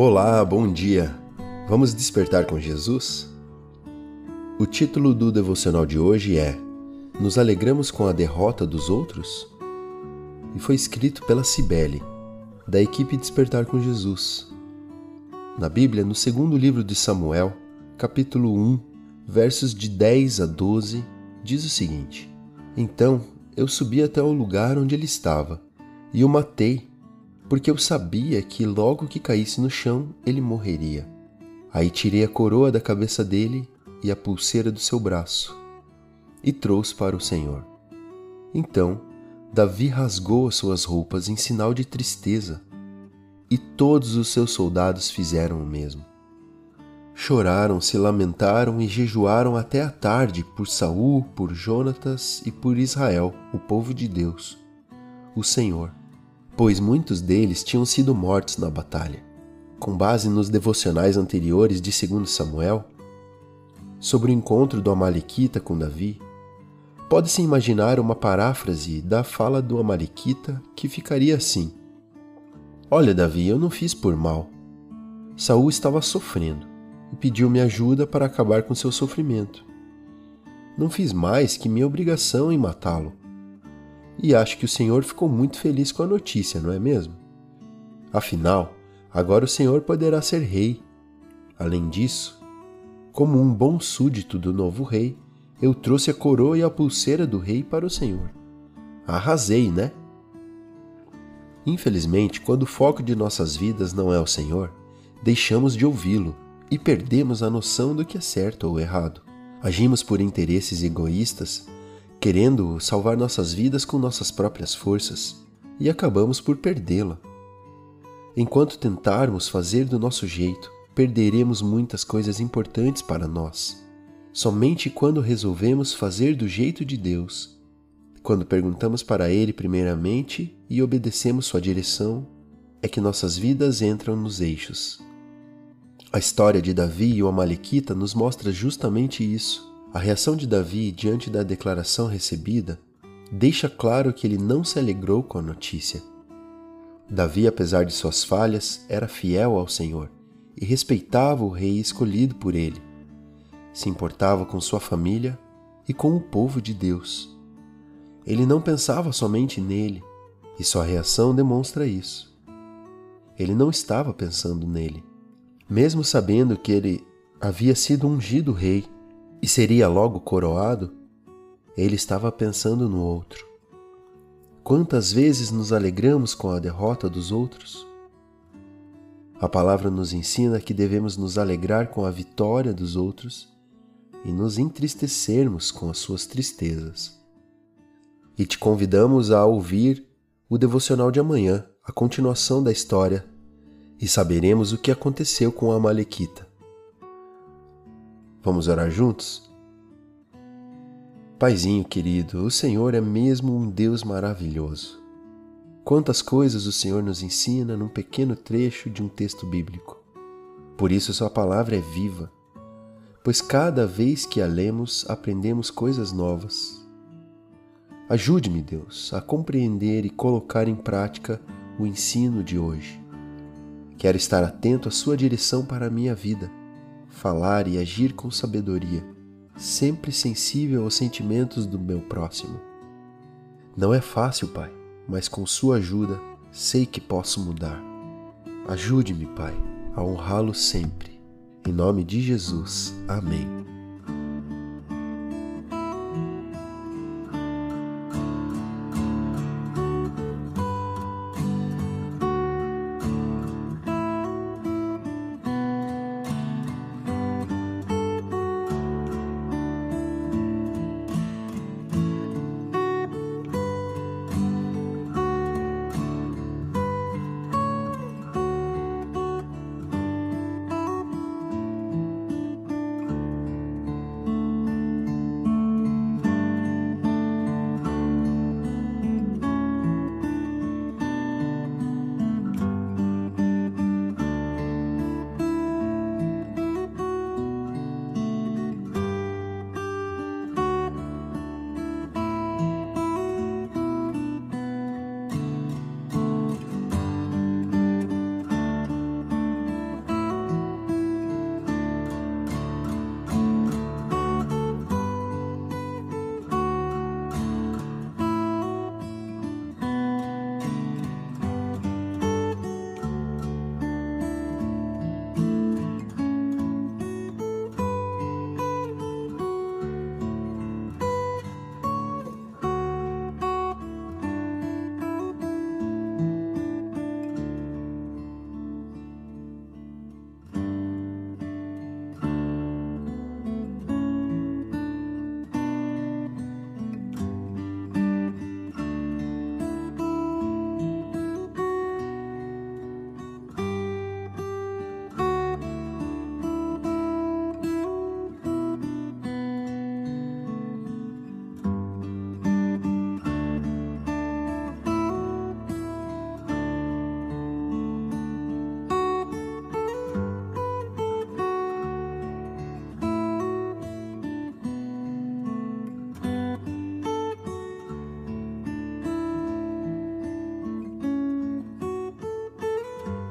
Olá, bom dia. Vamos despertar com Jesus? O título do devocional de hoje é Nos alegramos com a derrota dos outros? E foi escrito pela Cibele, da equipe Despertar com Jesus. Na Bíblia, no segundo livro de Samuel, capítulo 1, versos de 10 a 12, diz o seguinte: Então eu subi até o lugar onde ele estava e o matei, porque eu sabia que logo que caísse no chão ele morreria. Aí tirei a coroa da cabeça dele e a pulseira do seu braço e trouxe para o Senhor. Então Davi rasgou as suas roupas em sinal de tristeza e todos os seus soldados fizeram o mesmo. Choraram, se lamentaram e jejuaram até a tarde por Saul, por Jonatas e por Israel, o povo de Deus, o Senhor, pois muitos deles tinham sido mortos na batalha. Com base nos devocionais anteriores de 2 Samuel, sobre o encontro do Amalequita com Davi, pode-se imaginar uma paráfrase da fala do Amalequita que ficaria assim: Olha, Davi, eu não fiz por mal. Saul estava sofrendo e pediu-me ajuda para acabar com seu sofrimento. Não fiz mais que minha obrigação em matá-lo. E acho que o Senhor ficou muito feliz com a notícia, não é mesmo? Afinal, agora o Senhor poderá ser rei. Além disso, como um bom súdito do novo rei, eu trouxe a coroa e a pulseira do rei para o Senhor. Arrasei, né? Infelizmente, quando o foco de nossas vidas não é o Senhor, deixamos de ouvi-lo e perdemos a noção do que é certo ou errado. Agimos por interesses egoístas, querendo salvar nossas vidas com nossas próprias forças, e acabamos por perdê-la. Enquanto tentarmos fazer do nosso jeito, perderemos muitas coisas importantes para nós. Somente quando resolvemos fazer do jeito de Deus, quando perguntamos para Ele primeiramente e obedecemos Sua direção, é que nossas vidas entram nos eixos. A história de Davi e o Amalequita nos mostra justamente isso. A reação de Davi diante da declaração recebida deixa claro que ele não se alegrou com a notícia. Davi, apesar de suas falhas, era fiel ao Senhor e respeitava o rei escolhido por ele. Se importava com sua família e com o povo de Deus. Ele não pensava somente nele, e sua reação demonstra isso. Ele não estava pensando nele mesmo sabendo que ele havia sido ungido rei e seria logo coroado, ele estava pensando no outro. Quantas vezes nos alegramos com a derrota dos outros? A palavra nos ensina que devemos nos alegrar com a vitória dos outros e nos entristecermos com as suas tristezas. E te convidamos a ouvir o devocional de amanhã, a continuação da história e saberemos o que aconteceu com a Malequita. Vamos orar juntos? Paizinho querido, o Senhor é mesmo um Deus maravilhoso. Quantas coisas o Senhor nos ensina num pequeno trecho de um texto bíblico. Por isso, Sua palavra é viva, pois cada vez que a lemos aprendemos coisas novas. Ajude-me, Deus, a compreender e colocar em prática o ensino de hoje Quero estar atento à Sua direção para a minha vida, falar e agir com sabedoria, sempre sensível aos sentimentos do meu próximo. Não é fácil, Pai, mas com Sua ajuda sei que posso mudar. Ajude-me, Pai, a honrá-lo sempre. Em nome de Jesus. Amém.